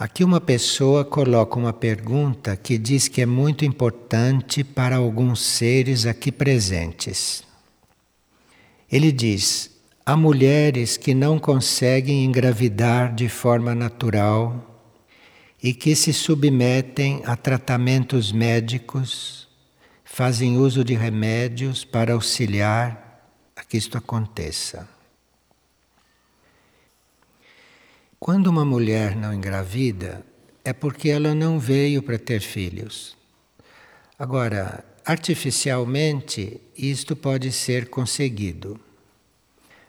Aqui uma pessoa coloca uma pergunta que diz que é muito importante para alguns seres aqui presentes. Ele diz: há mulheres que não conseguem engravidar de forma natural e que se submetem a tratamentos médicos, fazem uso de remédios para auxiliar a que isto aconteça. Quando uma mulher não engravida, é porque ela não veio para ter filhos. Agora, artificialmente, isto pode ser conseguido.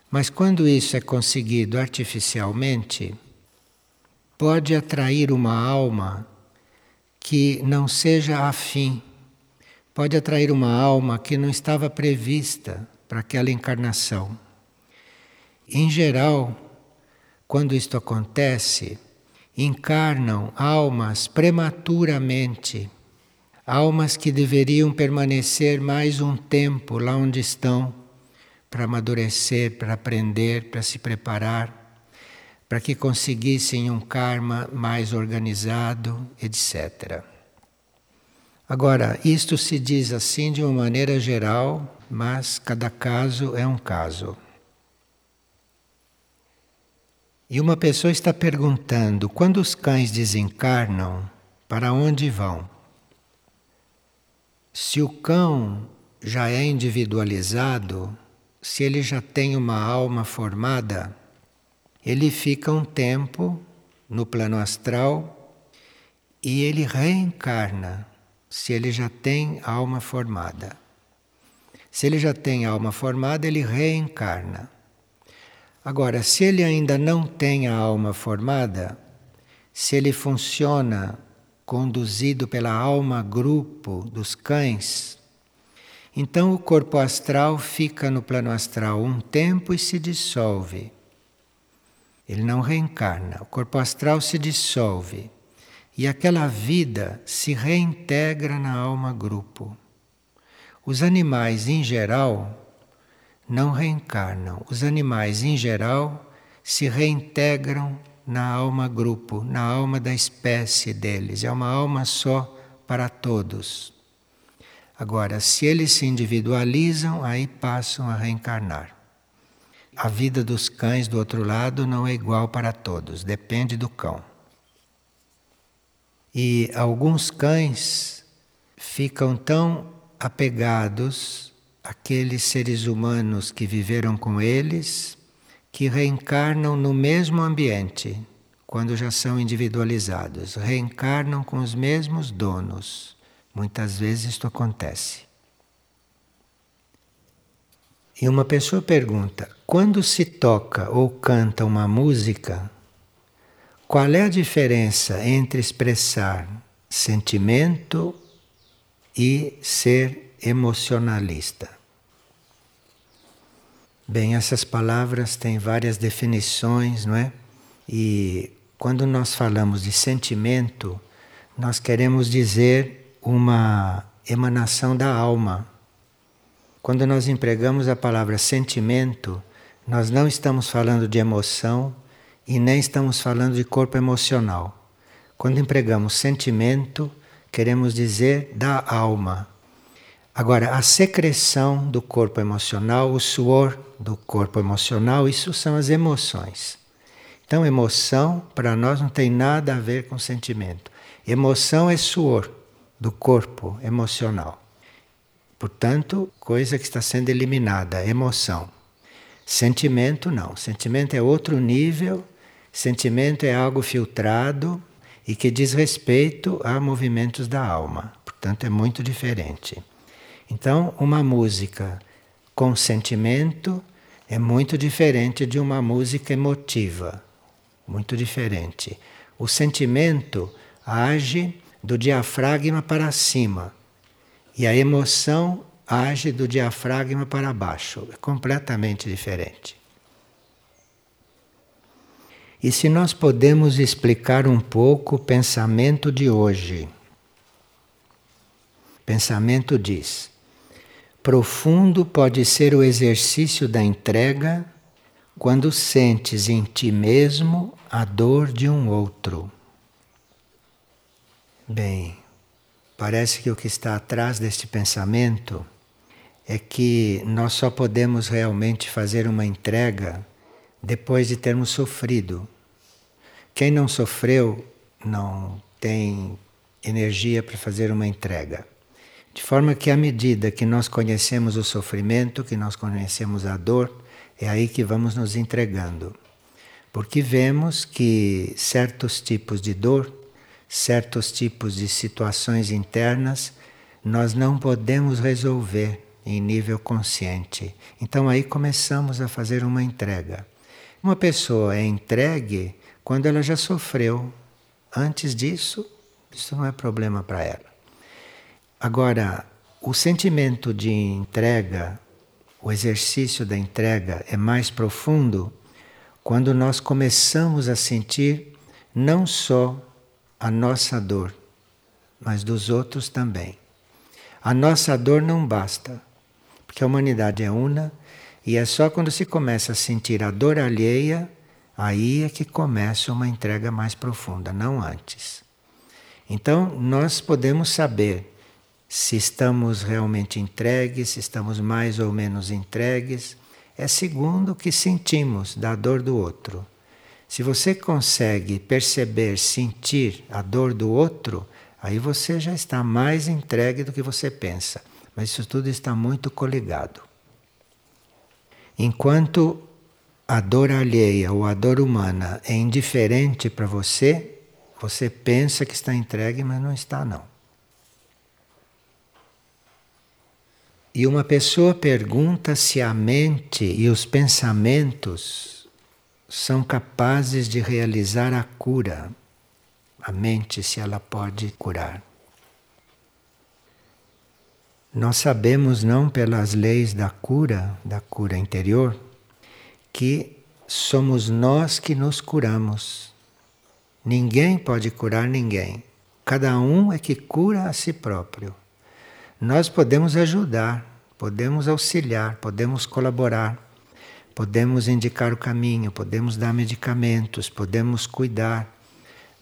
Mas quando isso é conseguido artificialmente, pode atrair uma alma que não seja afim, pode atrair uma alma que não estava prevista para aquela encarnação. Em geral, quando isto acontece, encarnam almas prematuramente, almas que deveriam permanecer mais um tempo lá onde estão, para amadurecer, para aprender, para se preparar, para que conseguissem um karma mais organizado, etc. Agora, isto se diz assim de uma maneira geral, mas cada caso é um caso. E uma pessoa está perguntando: quando os cães desencarnam, para onde vão? Se o cão já é individualizado, se ele já tem uma alma formada, ele fica um tempo no plano astral e ele reencarna, se ele já tem alma formada. Se ele já tem alma formada, ele reencarna. Agora, se ele ainda não tem a alma formada, se ele funciona conduzido pela alma grupo dos cães, então o corpo astral fica no plano astral um tempo e se dissolve. Ele não reencarna, o corpo astral se dissolve e aquela vida se reintegra na alma grupo. Os animais, em geral, não reencarnam. Os animais, em geral, se reintegram na alma grupo, na alma da espécie deles. É uma alma só para todos. Agora, se eles se individualizam, aí passam a reencarnar. A vida dos cães do outro lado não é igual para todos, depende do cão. E alguns cães ficam tão apegados aqueles seres humanos que viveram com eles, que reencarnam no mesmo ambiente, quando já são individualizados, reencarnam com os mesmos donos. Muitas vezes isto acontece. E uma pessoa pergunta: quando se toca ou canta uma música, qual é a diferença entre expressar sentimento e ser emocionalista. Bem, essas palavras têm várias definições, não é? E quando nós falamos de sentimento, nós queremos dizer uma emanação da alma. Quando nós empregamos a palavra sentimento, nós não estamos falando de emoção e nem estamos falando de corpo emocional. Quando empregamos sentimento, queremos dizer da alma, Agora, a secreção do corpo emocional, o suor do corpo emocional, isso são as emoções. Então, emoção para nós não tem nada a ver com sentimento. Emoção é suor do corpo emocional. Portanto, coisa que está sendo eliminada, emoção. Sentimento não. Sentimento é outro nível. Sentimento é algo filtrado e que diz respeito a movimentos da alma. Portanto, é muito diferente. Então, uma música com sentimento é muito diferente de uma música emotiva. Muito diferente. O sentimento age do diafragma para cima e a emoção age do diafragma para baixo. É completamente diferente. E se nós podemos explicar um pouco o pensamento de hoje? Pensamento diz: Profundo pode ser o exercício da entrega quando sentes em ti mesmo a dor de um outro. Bem, parece que o que está atrás deste pensamento é que nós só podemos realmente fazer uma entrega depois de termos sofrido. Quem não sofreu não tem energia para fazer uma entrega. De forma que, à medida que nós conhecemos o sofrimento, que nós conhecemos a dor, é aí que vamos nos entregando. Porque vemos que certos tipos de dor, certos tipos de situações internas, nós não podemos resolver em nível consciente. Então aí começamos a fazer uma entrega. Uma pessoa é entregue quando ela já sofreu. Antes disso, isso não é problema para ela. Agora, o sentimento de entrega, o exercício da entrega é mais profundo quando nós começamos a sentir não só a nossa dor, mas dos outros também. A nossa dor não basta, porque a humanidade é una e é só quando se começa a sentir a dor alheia, aí é que começa uma entrega mais profunda, não antes. Então, nós podemos saber se estamos realmente entregues, se estamos mais ou menos entregues, é segundo o que sentimos da dor do outro. Se você consegue perceber, sentir a dor do outro, aí você já está mais entregue do que você pensa. Mas isso tudo está muito coligado. Enquanto a dor alheia ou a dor humana é indiferente para você, você pensa que está entregue, mas não está não. E uma pessoa pergunta se a mente e os pensamentos são capazes de realizar a cura. A mente, se ela pode curar. Nós sabemos, não pelas leis da cura, da cura interior, que somos nós que nos curamos. Ninguém pode curar ninguém. Cada um é que cura a si próprio. Nós podemos ajudar, podemos auxiliar, podemos colaborar, podemos indicar o caminho, podemos dar medicamentos, podemos cuidar.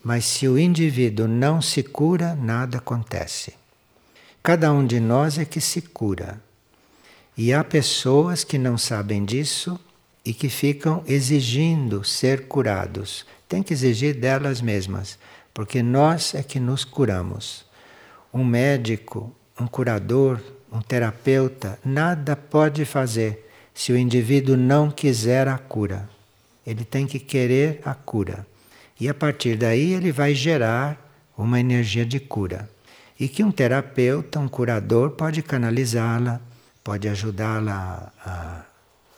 Mas se o indivíduo não se cura, nada acontece. Cada um de nós é que se cura. E há pessoas que não sabem disso e que ficam exigindo ser curados. Tem que exigir delas mesmas, porque nós é que nos curamos. Um médico um curador, um terapeuta, nada pode fazer se o indivíduo não quiser a cura. Ele tem que querer a cura. E a partir daí ele vai gerar uma energia de cura. E que um terapeuta, um curador, pode canalizá-la, pode ajudá-la a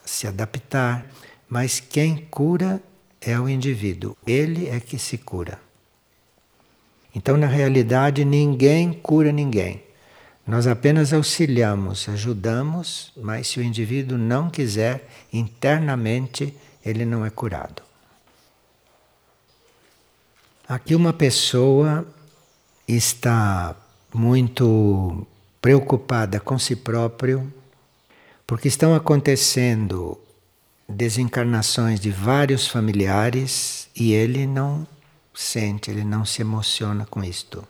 se adaptar, mas quem cura é o indivíduo. Ele é que se cura. Então, na realidade, ninguém cura ninguém. Nós apenas auxiliamos, ajudamos, mas se o indivíduo não quiser, internamente ele não é curado. Aqui uma pessoa está muito preocupada com si próprio, porque estão acontecendo desencarnações de vários familiares e ele não sente, ele não se emociona com isto.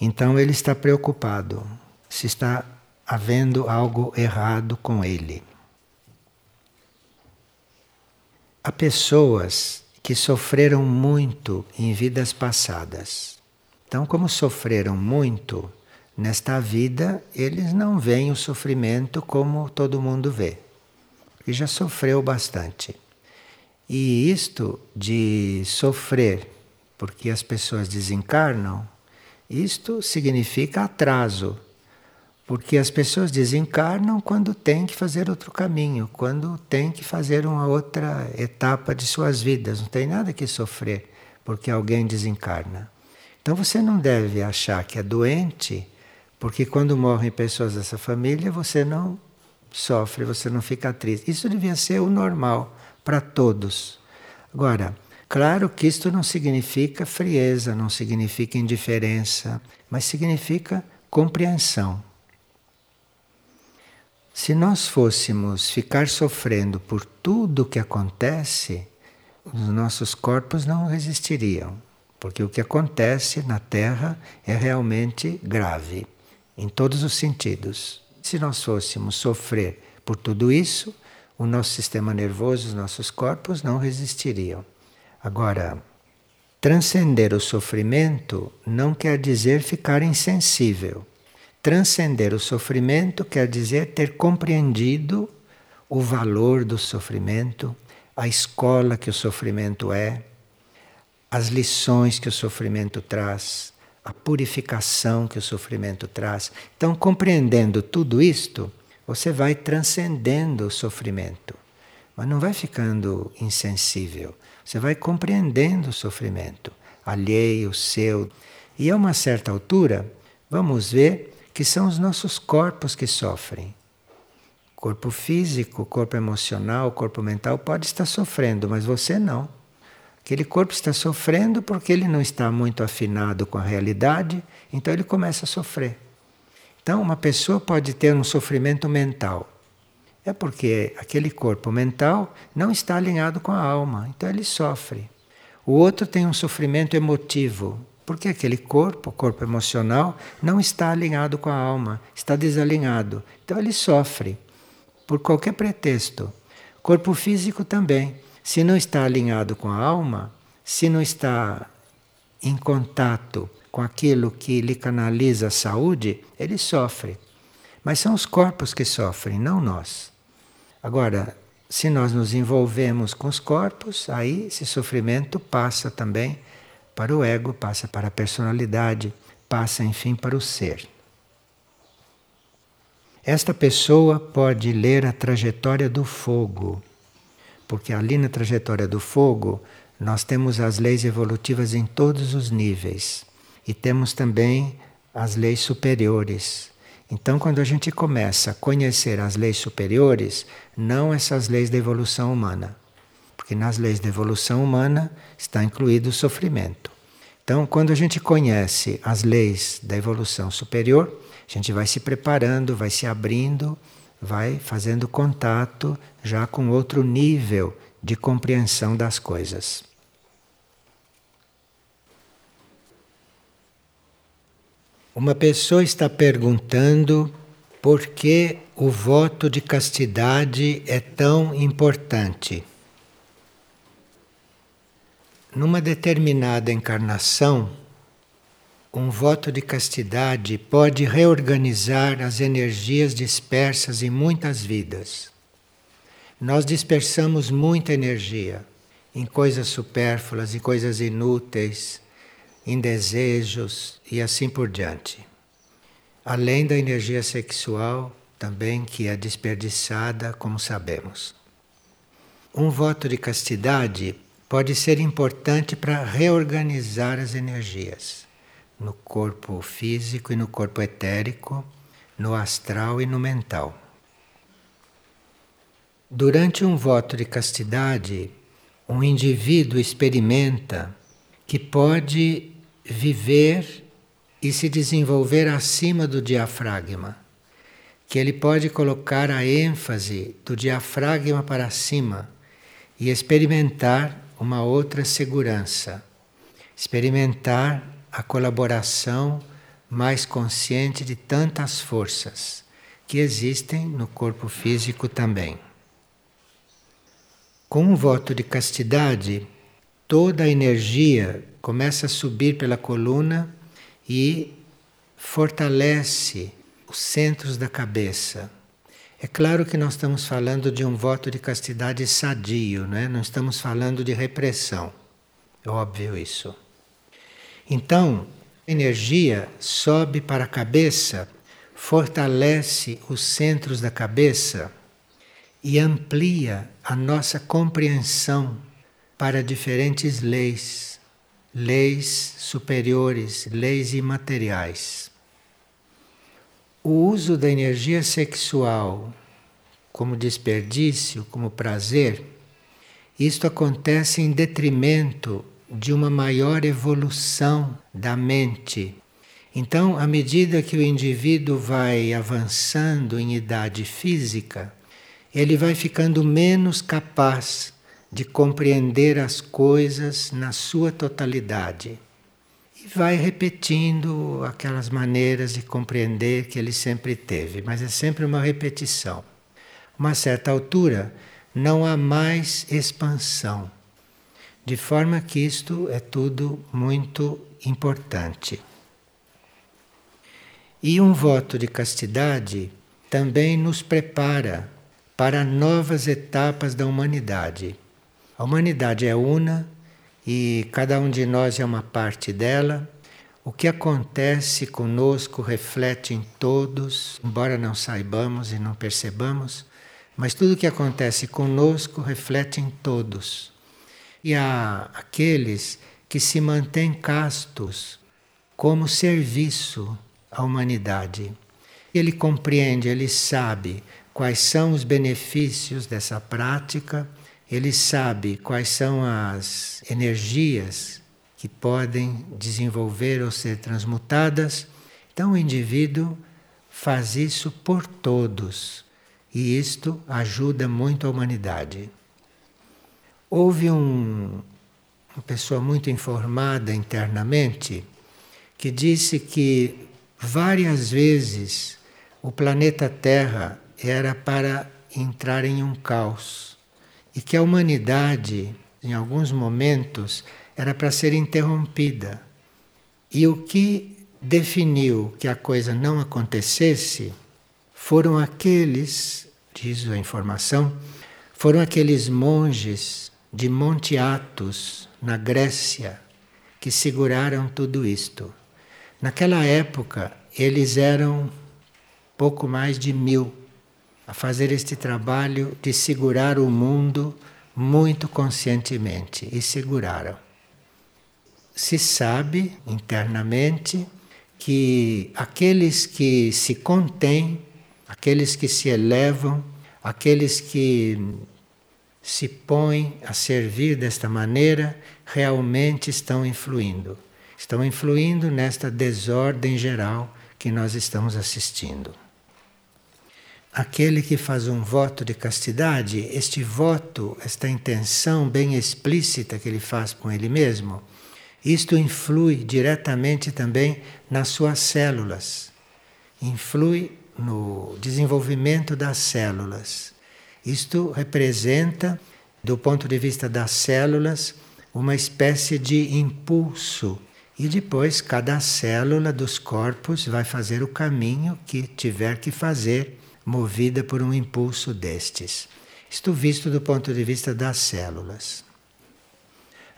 Então ele está preocupado se está havendo algo errado com ele. Há pessoas que sofreram muito em vidas passadas. Então, como sofreram muito nesta vida, eles não veem o sofrimento como todo mundo vê, porque já sofreu bastante. E isto de sofrer porque as pessoas desencarnam isto significa atraso, porque as pessoas desencarnam quando têm que fazer outro caminho, quando têm que fazer uma outra etapa de suas vidas. Não tem nada que sofrer porque alguém desencarna. Então você não deve achar que é doente, porque quando morrem pessoas dessa família você não sofre, você não fica triste. Isso devia ser o normal para todos. Agora, Claro que isto não significa frieza, não significa indiferença, mas significa compreensão. Se nós fôssemos ficar sofrendo por tudo o que acontece, os nossos corpos não resistiriam, porque o que acontece na Terra é realmente grave, em todos os sentidos. Se nós fôssemos sofrer por tudo isso, o nosso sistema nervoso, os nossos corpos não resistiriam. Agora, transcender o sofrimento não quer dizer ficar insensível. Transcender o sofrimento quer dizer ter compreendido o valor do sofrimento, a escola que o sofrimento é, as lições que o sofrimento traz, a purificação que o sofrimento traz. Então, compreendendo tudo isto, você vai transcendendo o sofrimento, mas não vai ficando insensível. Você vai compreendendo o sofrimento alheio, seu. E a uma certa altura, vamos ver que são os nossos corpos que sofrem. Corpo físico, corpo emocional, corpo mental pode estar sofrendo, mas você não. Aquele corpo está sofrendo porque ele não está muito afinado com a realidade, então ele começa a sofrer. Então, uma pessoa pode ter um sofrimento mental. É porque aquele corpo mental não está alinhado com a alma, então ele sofre. O outro tem um sofrimento emotivo, porque aquele corpo, o corpo emocional, não está alinhado com a alma, está desalinhado. Então ele sofre por qualquer pretexto. Corpo físico também. Se não está alinhado com a alma, se não está em contato com aquilo que lhe canaliza a saúde, ele sofre. Mas são os corpos que sofrem, não nós. Agora, se nós nos envolvemos com os corpos, aí esse sofrimento passa também para o ego, passa para a personalidade, passa, enfim, para o ser. Esta pessoa pode ler a trajetória do fogo, porque ali na trajetória do fogo nós temos as leis evolutivas em todos os níveis. E temos também as leis superiores. Então, quando a gente começa a conhecer as leis superiores, não essas leis da evolução humana, porque nas leis da evolução humana está incluído o sofrimento. Então, quando a gente conhece as leis da evolução superior, a gente vai se preparando, vai se abrindo, vai fazendo contato já com outro nível de compreensão das coisas. Uma pessoa está perguntando por que o voto de castidade é tão importante. Numa determinada encarnação, um voto de castidade pode reorganizar as energias dispersas em muitas vidas. Nós dispersamos muita energia em coisas supérfluas, em coisas inúteis, em desejos e assim por diante. Além da energia sexual, também que é desperdiçada, como sabemos. Um voto de castidade pode ser importante para reorganizar as energias no corpo físico e no corpo etérico, no astral e no mental. Durante um voto de castidade, um indivíduo experimenta que pode viver e se desenvolver acima do diafragma, que ele pode colocar a ênfase do diafragma para cima e experimentar uma outra segurança, experimentar a colaboração mais consciente de tantas forças que existem no corpo físico também. Com um voto de castidade, toda a energia começa a subir pela coluna e fortalece os centros da cabeça. É claro que nós estamos falando de um voto de castidade sadio, né? não estamos falando de repressão. É óbvio isso. Então, a energia sobe para a cabeça, fortalece os centros da cabeça e amplia a nossa compreensão para diferentes leis, leis superiores, leis imateriais. O uso da energia sexual como desperdício, como prazer, isto acontece em detrimento de uma maior evolução da mente. Então, à medida que o indivíduo vai avançando em idade física, ele vai ficando menos capaz de compreender as coisas na sua totalidade. e vai repetindo aquelas maneiras de compreender que ele sempre teve, mas é sempre uma repetição. Uma certa altura, não há mais expansão. De forma que isto é tudo muito importante. E um voto de castidade também nos prepara para novas etapas da humanidade. A humanidade é una e cada um de nós é uma parte dela. O que acontece conosco reflete em todos, embora não saibamos e não percebamos, mas tudo o que acontece conosco reflete em todos. E há aqueles que se mantêm castos como serviço à humanidade. Ele compreende, ele sabe quais são os benefícios dessa prática, ele sabe quais são as energias que podem desenvolver ou ser transmutadas. Então o indivíduo faz isso por todos e isto ajuda muito a humanidade. Houve um, uma pessoa muito informada internamente que disse que várias vezes o planeta Terra era para entrar em um caos e que a humanidade, em alguns momentos, era para ser interrompida. E o que definiu que a coisa não acontecesse foram aqueles, diz a informação, foram aqueles monges de Monte Athos, na Grécia, que seguraram tudo isto. Naquela época, eles eram pouco mais de mil a fazer este trabalho de segurar o mundo muito conscientemente e seguraram. Se sabe internamente que aqueles que se contêm, aqueles que se elevam, aqueles que se põem a servir desta maneira, realmente estão influindo. Estão influindo nesta desordem geral que nós estamos assistindo. Aquele que faz um voto de castidade, este voto, esta intenção bem explícita que ele faz com ele mesmo, isto influi diretamente também nas suas células, influi no desenvolvimento das células. Isto representa, do ponto de vista das células, uma espécie de impulso. E depois cada célula dos corpos vai fazer o caminho que tiver que fazer, movida por um impulso destes. Isto visto do ponto de vista das células.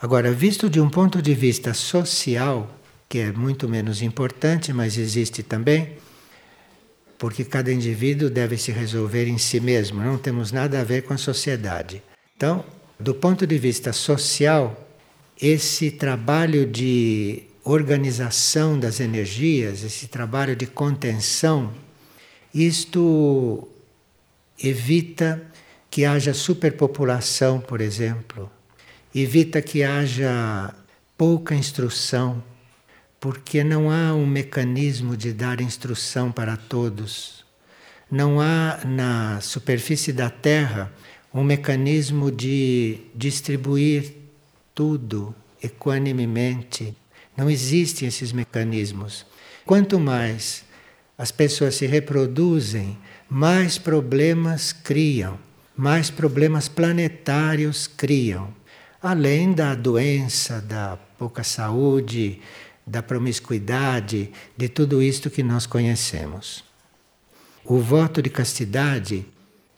Agora, visto de um ponto de vista social, que é muito menos importante, mas existe também, porque cada indivíduo deve se resolver em si mesmo, não temos nada a ver com a sociedade. Então, do ponto de vista social, esse trabalho de organização das energias, esse trabalho de contenção, isto evita que haja superpopulação, por exemplo, evita que haja pouca instrução porque não há um mecanismo de dar instrução para todos. Não há na superfície da Terra um mecanismo de distribuir tudo equanimemente. Não existem esses mecanismos. Quanto mais as pessoas se reproduzem, mais problemas criam, mais problemas planetários criam. Além da doença, da pouca saúde, da promiscuidade, de tudo isto que nós conhecemos. O voto de castidade,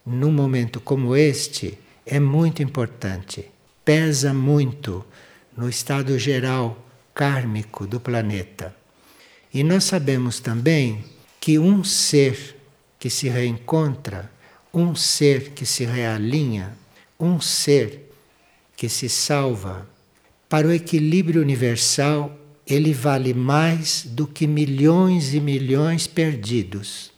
num momento como este, é muito importante, pesa muito no estado geral kármico do planeta. E nós sabemos também que um ser que se reencontra, um ser que se realinha, um ser que se salva, para o equilíbrio universal ele vale mais do que milhões e milhões perdidos.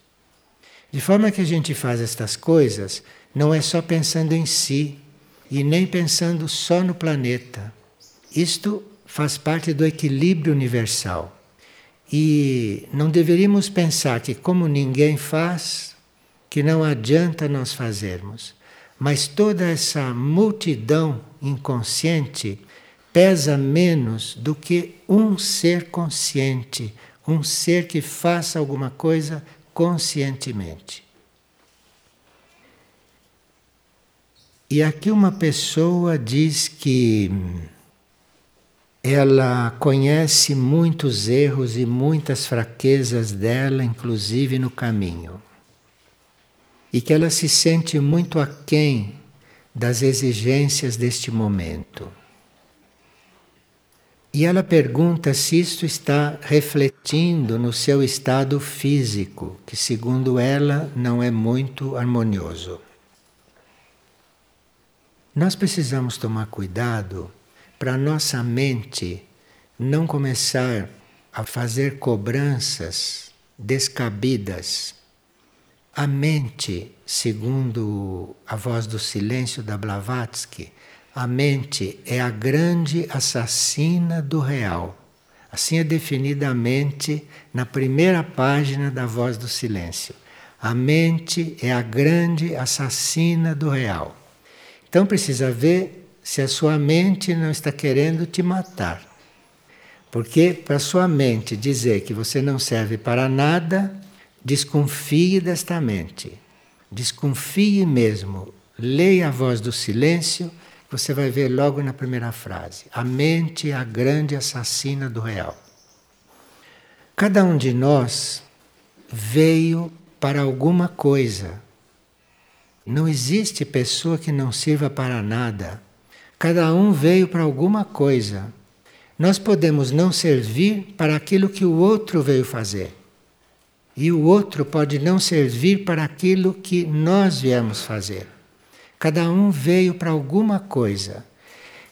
De forma que a gente faz estas coisas não é só pensando em si e nem pensando só no planeta. Isto faz parte do equilíbrio universal. E não deveríamos pensar que, como ninguém faz, que não adianta nós fazermos. Mas toda essa multidão inconsciente pesa menos do que um ser consciente, um ser que faça alguma coisa conscientemente. E aqui uma pessoa diz que ela conhece muitos erros e muitas fraquezas dela, inclusive no caminho. E que ela se sente muito aquém das exigências deste momento. E ela pergunta se isto está refletindo no seu estado físico, que, segundo ela, não é muito harmonioso. Nós precisamos tomar cuidado para nossa mente não começar a fazer cobranças descabidas. A mente, segundo a voz do silêncio da Blavatsky, a mente é a grande assassina do real. Assim é definida a mente na primeira página da Voz do Silêncio. A mente é a grande assassina do real. Então precisa ver se a sua mente não está querendo te matar. Porque para sua mente dizer que você não serve para nada, desconfie desta mente. Desconfie mesmo. Leia a voz do silêncio, você vai ver logo na primeira frase. A mente é a grande assassina do real. Cada um de nós veio para alguma coisa. Não existe pessoa que não sirva para nada. Cada um veio para alguma coisa. Nós podemos não servir para aquilo que o outro veio fazer. E o outro pode não servir para aquilo que nós viemos fazer. Cada um veio para alguma coisa.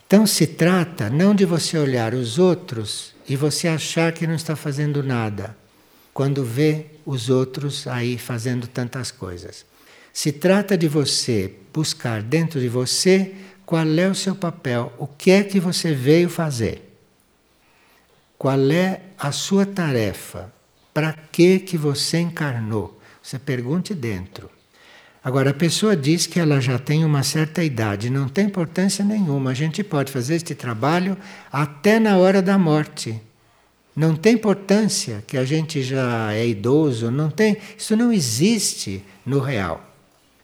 Então se trata não de você olhar os outros e você achar que não está fazendo nada, quando vê os outros aí fazendo tantas coisas. Se trata de você buscar dentro de você qual é o seu papel, o que é que você veio fazer. Qual é a sua tarefa? Para que que você encarnou? Você pergunte dentro. Agora a pessoa diz que ela já tem uma certa idade, não tem importância nenhuma. A gente pode fazer este trabalho até na hora da morte. Não tem importância que a gente já é idoso, não tem, isso não existe no real.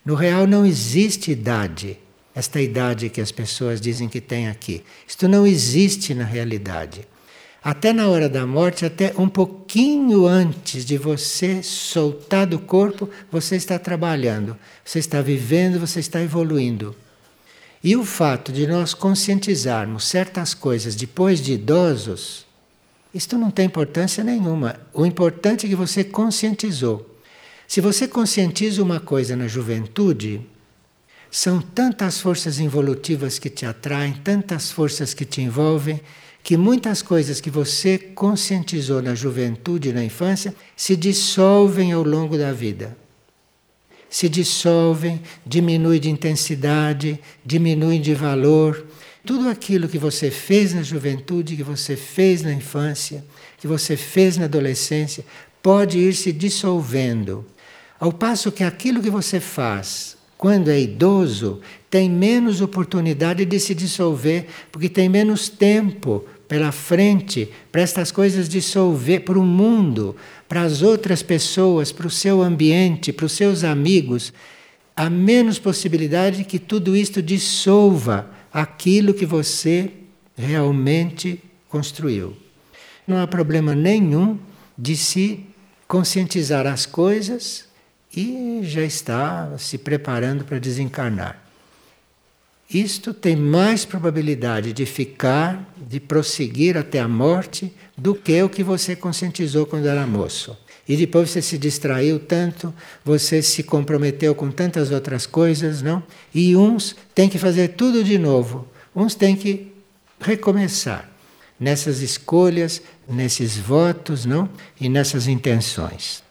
No real não existe idade esta idade que as pessoas dizem que tem aqui. Isto não existe na realidade. Até na hora da morte, até um pouquinho antes de você soltar do corpo, você está trabalhando, você está vivendo, você está evoluindo. E o fato de nós conscientizarmos certas coisas depois de idosos, isto não tem importância nenhuma. O importante é que você conscientizou. Se você conscientiza uma coisa na juventude, são tantas forças involutivas que te atraem, tantas forças que te envolvem, que muitas coisas que você conscientizou na juventude e na infância se dissolvem ao longo da vida. Se dissolvem, diminuem de intensidade, diminuem de valor. Tudo aquilo que você fez na juventude, que você fez na infância, que você fez na adolescência, pode ir se dissolvendo. Ao passo que aquilo que você faz quando é idoso, tem menos oportunidade de se dissolver, porque tem menos tempo pela frente para estas coisas dissolver para o mundo, para as outras pessoas, para o seu ambiente, para os seus amigos. Há menos possibilidade que tudo isto dissolva aquilo que você realmente construiu. Não há problema nenhum de se conscientizar as coisas e já está se preparando para desencarnar. Isto tem mais probabilidade de ficar, de prosseguir até a morte, do que o que você conscientizou quando era moço. E depois você se distraiu tanto, você se comprometeu com tantas outras coisas, não? E uns têm que fazer tudo de novo, uns têm que recomeçar nessas escolhas, nesses votos, não? E nessas intenções.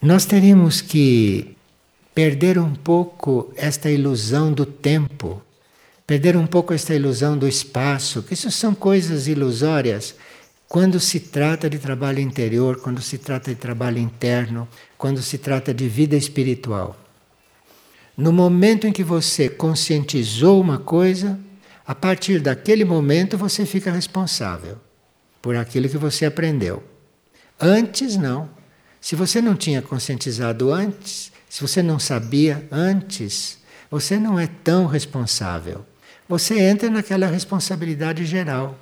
Nós teríamos que perder um pouco esta ilusão do tempo, perder um pouco esta ilusão do espaço, que isso são coisas ilusórias quando se trata de trabalho interior, quando se trata de trabalho interno, quando se trata de vida espiritual. No momento em que você conscientizou uma coisa, A partir daquele momento você fica responsável por aquilo que você aprendeu. Antes não. Se você não tinha conscientizado antes, se você não sabia antes, você não é tão responsável. Você entra naquela responsabilidade geral.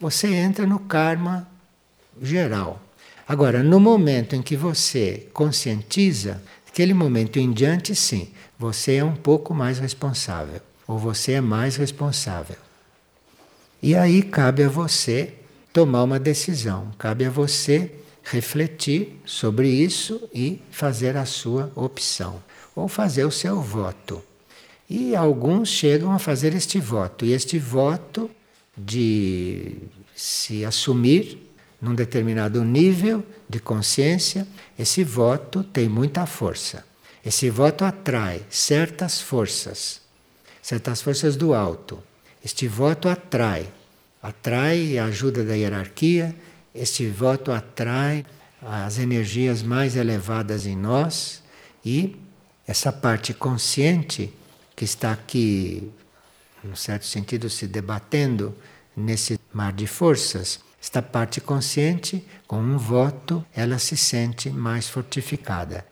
Você entra no karma geral. Agora, no momento em que você conscientiza, aquele momento em diante, sim, você é um pouco mais responsável, ou você é mais responsável. E aí cabe a você tomar uma decisão, cabe a você refletir sobre isso e fazer a sua opção, ou fazer o seu voto. E alguns chegam a fazer este voto, e este voto de se assumir num determinado nível de consciência, esse voto tem muita força. Esse voto atrai certas forças, certas forças do alto. Este voto atrai, atrai a ajuda da hierarquia, este voto atrai as energias mais elevadas em nós e essa parte consciente que está aqui, num certo sentido, se debatendo nesse mar de forças, esta parte consciente, com um voto, ela se sente mais fortificada.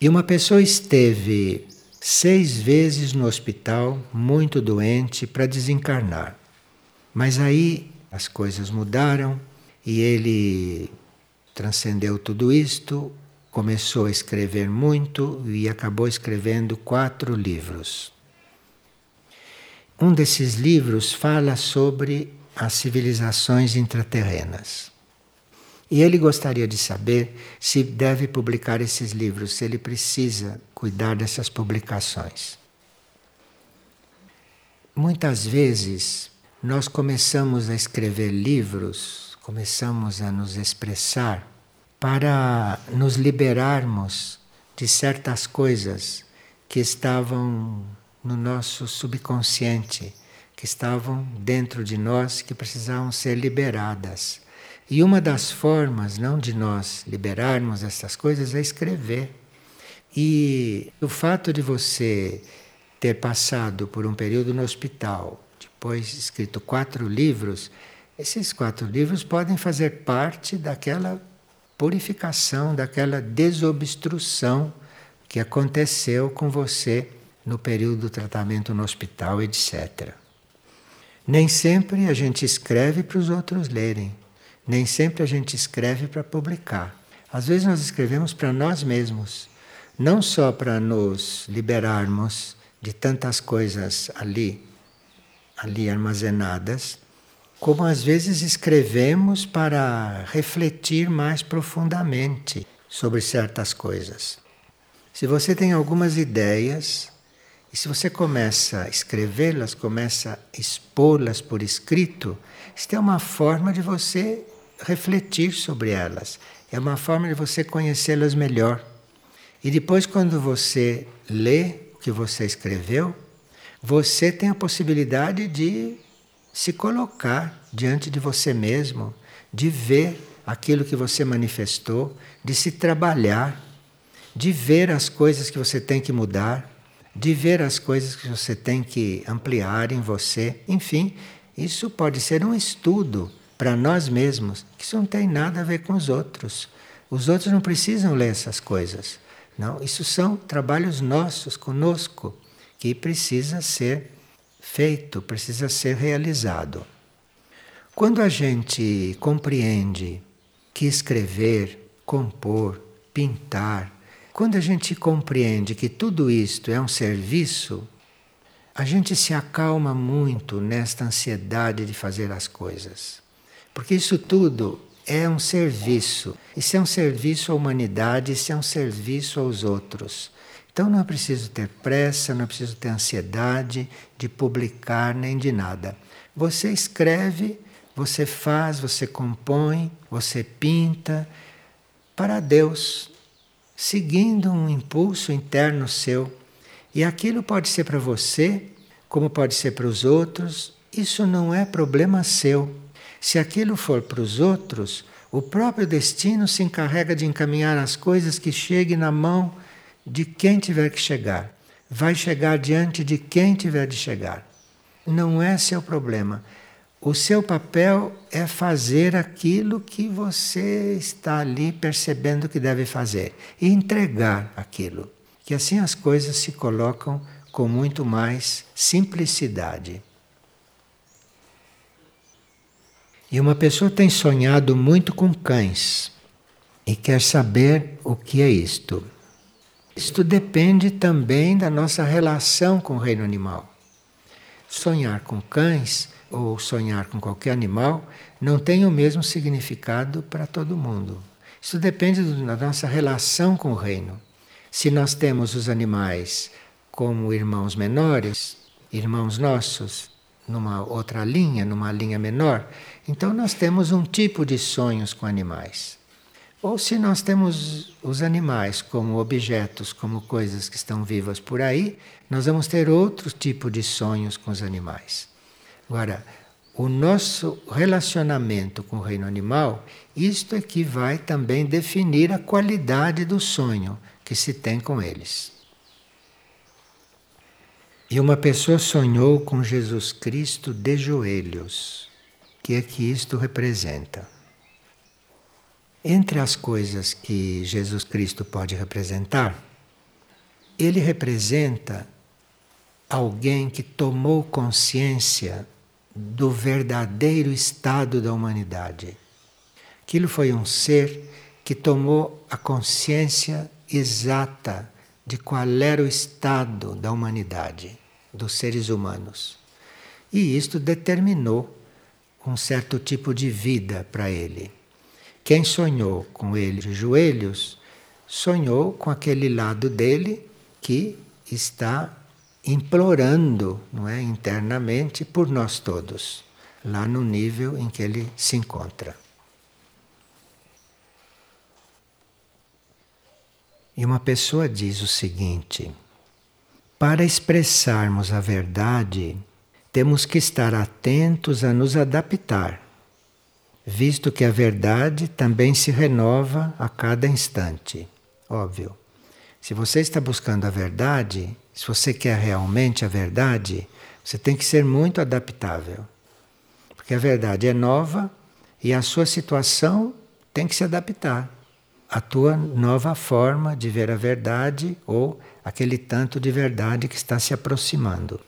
E uma pessoa esteve seis vezes no hospital, muito doente, para desencarnar. Mas aí as coisas mudaram e ele transcendeu tudo isto, começou a escrever muito e acabou escrevendo quatro livros. Um desses livros fala sobre as civilizações intraterrenas. E ele gostaria de saber se deve publicar esses livros, se ele precisa cuidar dessas publicações. Muitas vezes nós começamos a escrever livros, começamos a nos expressar para nos liberarmos de certas coisas que estavam no nosso subconsciente que estavam dentro de nós que precisavam ser liberadas. E uma das formas, não de nós liberarmos essas coisas, é escrever. E o fato de você ter passado por um período no hospital, depois escrito quatro livros, esses quatro livros podem fazer parte daquela purificação, daquela desobstrução que aconteceu com você no período do tratamento no hospital, etc. Nem sempre a gente escreve para os outros lerem, nem sempre a gente escreve para publicar. Às vezes nós escrevemos para nós mesmos, não só para nos liberarmos de tantas coisas ali, ali armazenadas, como às vezes escrevemos para refletir mais profundamente sobre certas coisas. Se você tem algumas ideias, e se você começa a escrevê-las, começa a expô-las por escrito, isto é uma forma de você refletir sobre elas, é uma forma de você conhecê-las melhor. E depois, quando você lê o que você escreveu, você tem a possibilidade de se colocar diante de você mesmo, de ver aquilo que você manifestou, de se trabalhar, de ver as coisas que você tem que mudar de ver as coisas que você tem que ampliar em você. Enfim, isso pode ser um estudo para nós mesmos, que isso não tem nada a ver com os outros. Os outros não precisam ler essas coisas. Não, isso são trabalhos nossos conosco que precisa ser feito, precisa ser realizado. Quando a gente compreende que escrever, compor, pintar, quando a gente compreende que tudo isto é um serviço, a gente se acalma muito nesta ansiedade de fazer as coisas. Porque isso tudo é um serviço. Isso é um serviço à humanidade, isso é um serviço aos outros. Então não é preciso ter pressa, não é preciso ter ansiedade de publicar nem de nada. Você escreve, você faz, você compõe, você pinta para Deus seguindo um impulso interno seu. E aquilo pode ser para você, como pode ser para os outros, isso não é problema seu. Se aquilo for para os outros, o próprio destino se encarrega de encaminhar as coisas que cheguem na mão de quem tiver que chegar. vai chegar diante de quem tiver de chegar. Não é seu problema. O seu papel é fazer aquilo que você está ali percebendo que deve fazer e entregar aquilo. Que assim as coisas se colocam com muito mais simplicidade. E uma pessoa tem sonhado muito com cães e quer saber o que é isto. Isto depende também da nossa relação com o reino animal. Sonhar com cães ou sonhar com qualquer animal não tem o mesmo significado para todo mundo. Isso depende da nossa relação com o reino. Se nós temos os animais como irmãos menores, irmãos nossos, numa outra linha, numa linha menor, então nós temos um tipo de sonhos com animais. Ou se nós temos os animais como objetos, como coisas que estão vivas por aí, nós vamos ter outro tipo de sonhos com os animais. Agora, o nosso relacionamento com o reino animal, isto é que vai também definir a qualidade do sonho que se tem com eles. E uma pessoa sonhou com Jesus Cristo de joelhos. O que é que isto representa? Entre as coisas que Jesus Cristo pode representar, ele representa alguém que tomou consciência do verdadeiro estado da humanidade. Aquilo foi um ser que tomou a consciência exata de qual era o estado da humanidade, dos seres humanos. E isto determinou um certo tipo de vida para ele. Quem sonhou com ele de joelhos, sonhou com aquele lado dele que está implorando, não é, internamente por nós todos, lá no nível em que ele se encontra. E uma pessoa diz o seguinte: para expressarmos a verdade, temos que estar atentos a nos adaptar visto que a verdade também se renova a cada instante. Óbvio. Se você está buscando a verdade, se você quer realmente a verdade, você tem que ser muito adaptável. Porque a verdade é nova e a sua situação tem que se adaptar à tua nova forma de ver a verdade ou aquele tanto de verdade que está se aproximando.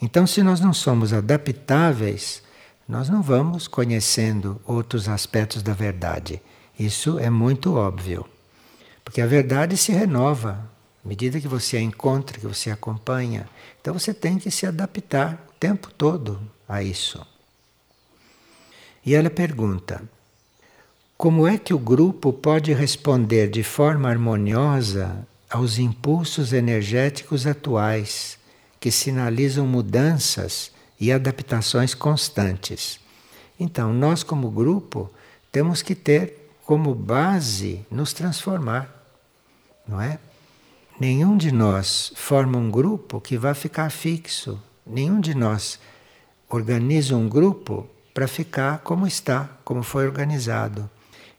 Então, se nós não somos adaptáveis, nós não vamos conhecendo outros aspectos da verdade. Isso é muito óbvio. Porque a verdade se renova à medida que você a encontra, que você a acompanha. Então você tem que se adaptar o tempo todo a isso. E ela pergunta: como é que o grupo pode responder de forma harmoniosa aos impulsos energéticos atuais que sinalizam mudanças e adaptações constantes. Então, nós, como grupo, temos que ter como base nos transformar, não é? Nenhum de nós forma um grupo que vai ficar fixo. Nenhum de nós organiza um grupo para ficar como está, como foi organizado.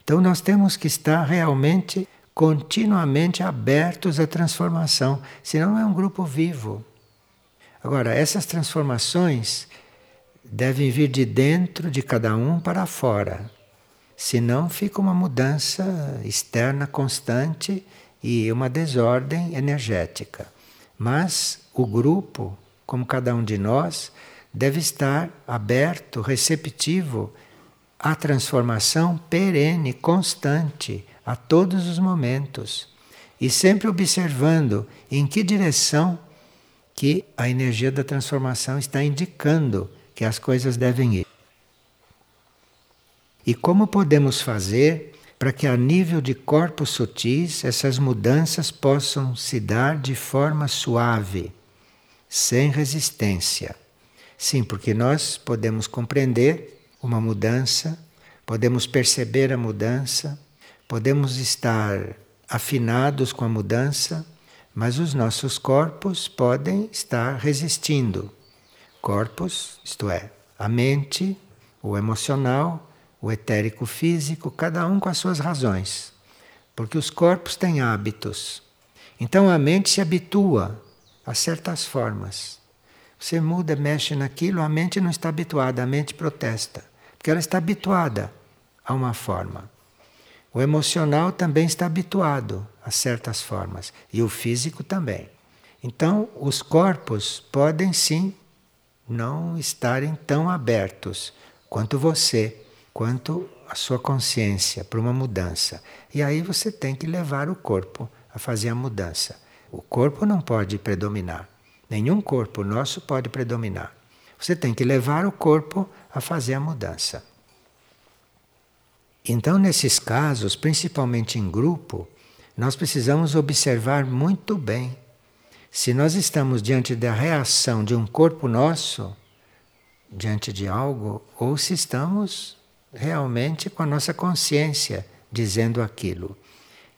Então nós temos que estar realmente continuamente abertos à transformação, senão não é um grupo vivo. Agora, essas transformações devem vir de dentro de cada um para fora. Senão fica uma mudança externa constante e uma desordem energética. Mas o grupo, como cada um de nós, deve estar aberto, receptivo à transformação perene, constante, a todos os momentos. E sempre observando em que direção que a energia da transformação está indicando que as coisas devem ir. E como podemos fazer para que a nível de corpos sutis essas mudanças possam se dar de forma suave, sem resistência? Sim, porque nós podemos compreender uma mudança, podemos perceber a mudança, podemos estar afinados com a mudança, mas os nossos corpos podem estar resistindo. Corpos, isto é, a mente, o emocional, o etérico físico, cada um com as suas razões. Porque os corpos têm hábitos. Então a mente se habitua a certas formas. Você muda, mexe naquilo, a mente não está habituada, a mente protesta, porque ela está habituada a uma forma. O emocional também está habituado a certas formas e o físico também. Então, os corpos podem sim não estarem tão abertos quanto você, quanto a sua consciência para uma mudança. E aí você tem que levar o corpo a fazer a mudança. O corpo não pode predominar. Nenhum corpo nosso pode predominar. Você tem que levar o corpo a fazer a mudança. Então, nesses casos, principalmente em grupo, nós precisamos observar muito bem se nós estamos diante da reação de um corpo nosso, diante de algo, ou se estamos realmente com a nossa consciência dizendo aquilo.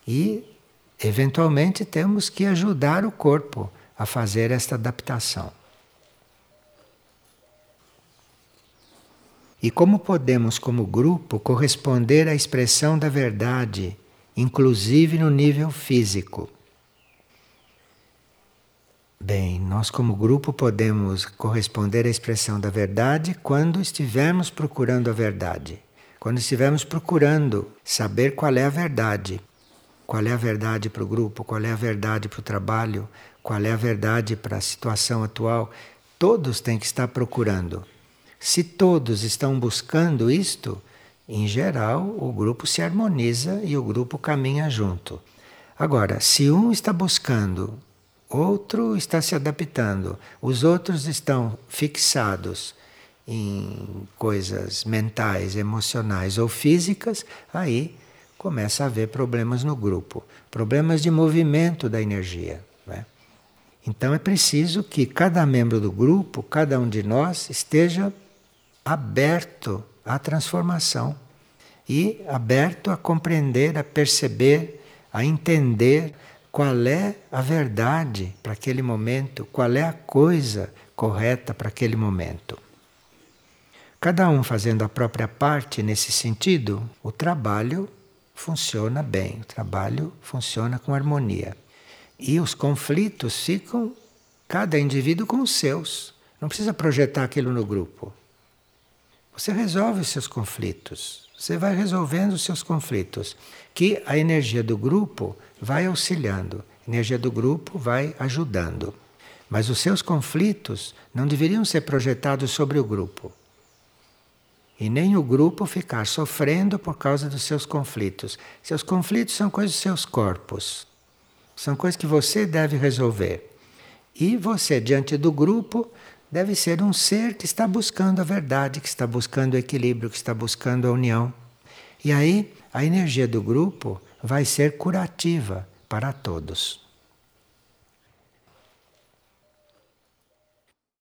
E, eventualmente, temos que ajudar o corpo a fazer esta adaptação. E como podemos, como grupo, corresponder à expressão da verdade, inclusive no nível físico? Bem, nós, como grupo, podemos corresponder à expressão da verdade quando estivermos procurando a verdade. Quando estivermos procurando saber qual é a verdade. Qual é a verdade para o grupo, qual é a verdade para o trabalho, qual é a verdade para a situação atual. Todos têm que estar procurando. Se todos estão buscando isto, em geral, o grupo se harmoniza e o grupo caminha junto. Agora, se um está buscando, outro está se adaptando, os outros estão fixados em coisas mentais, emocionais ou físicas, aí começa a haver problemas no grupo, problemas de movimento da energia. Né? Então é preciso que cada membro do grupo, cada um de nós, esteja aberto à transformação e aberto a compreender, a perceber, a entender qual é a verdade para aquele momento, qual é a coisa correta para aquele momento. Cada um fazendo a própria parte nesse sentido, o trabalho funciona bem, o trabalho funciona com harmonia. E os conflitos ficam cada indivíduo com os seus. Não precisa projetar aquilo no grupo. Você resolve os seus conflitos. Você vai resolvendo os seus conflitos, que a energia do grupo vai auxiliando, a energia do grupo vai ajudando. Mas os seus conflitos não deveriam ser projetados sobre o grupo. E nem o grupo ficar sofrendo por causa dos seus conflitos. Seus conflitos são coisas dos seus corpos. São coisas que você deve resolver. E você, diante do grupo, deve ser um ser que está buscando a verdade, que está buscando o equilíbrio, que está buscando a união. E aí a energia do grupo vai ser curativa para todos.